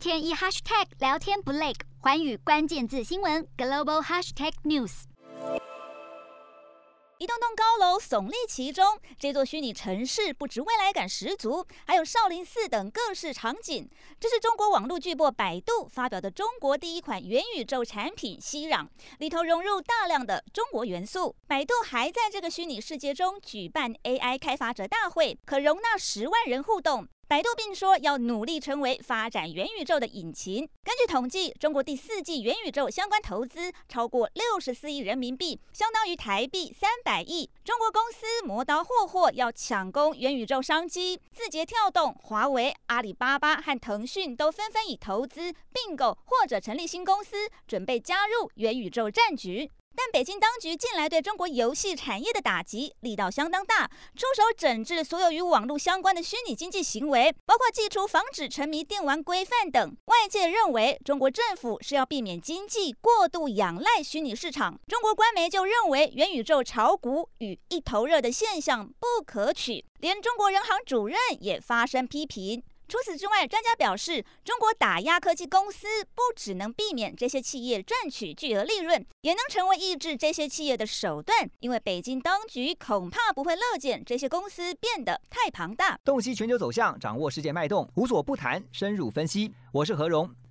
天一 hashtag 聊天不累，环宇关键字新闻 global hashtag news。一栋栋高楼耸立其中，这座虚拟城市不止未来感十足，还有少林寺等各式场景。这是中国网络巨擘百度发表的中国第一款元宇宙产品熙壤，里头融入大量的中国元素。百度还在这个虚拟世界中举办 AI 开发者大会，可容纳十万人互动。百度并说要努力成为发展元宇宙的引擎。根据统计，中国第四季元宇宙相关投资超过六十四亿人民币，相当于台币三百亿。中国公司磨刀霍霍要抢攻元宇宙商机，字节跳动、华为、阿里巴巴和腾讯都纷纷以投资并购或者成立新公司，准备加入元宇宙战局。北京当局近来对中国游戏产业的打击力道相当大，出手整治所有与网络相关的虚拟经济行为，包括祭出防止沉迷电玩规范等。外界认为，中国政府是要避免经济过度仰赖虚拟市场。中国官媒就认为，元宇宙炒股与一头热的现象不可取，连中国人行主任也发声批评。除此之外，专家表示，中国打压科技公司不只能避免这些企业赚取巨额利润，也能成为抑制这些企业的手段。因为北京当局恐怕不会乐见这些公司变得太庞大。洞悉全球走向，掌握世界脉动，无所不谈，深入分析。我是何荣。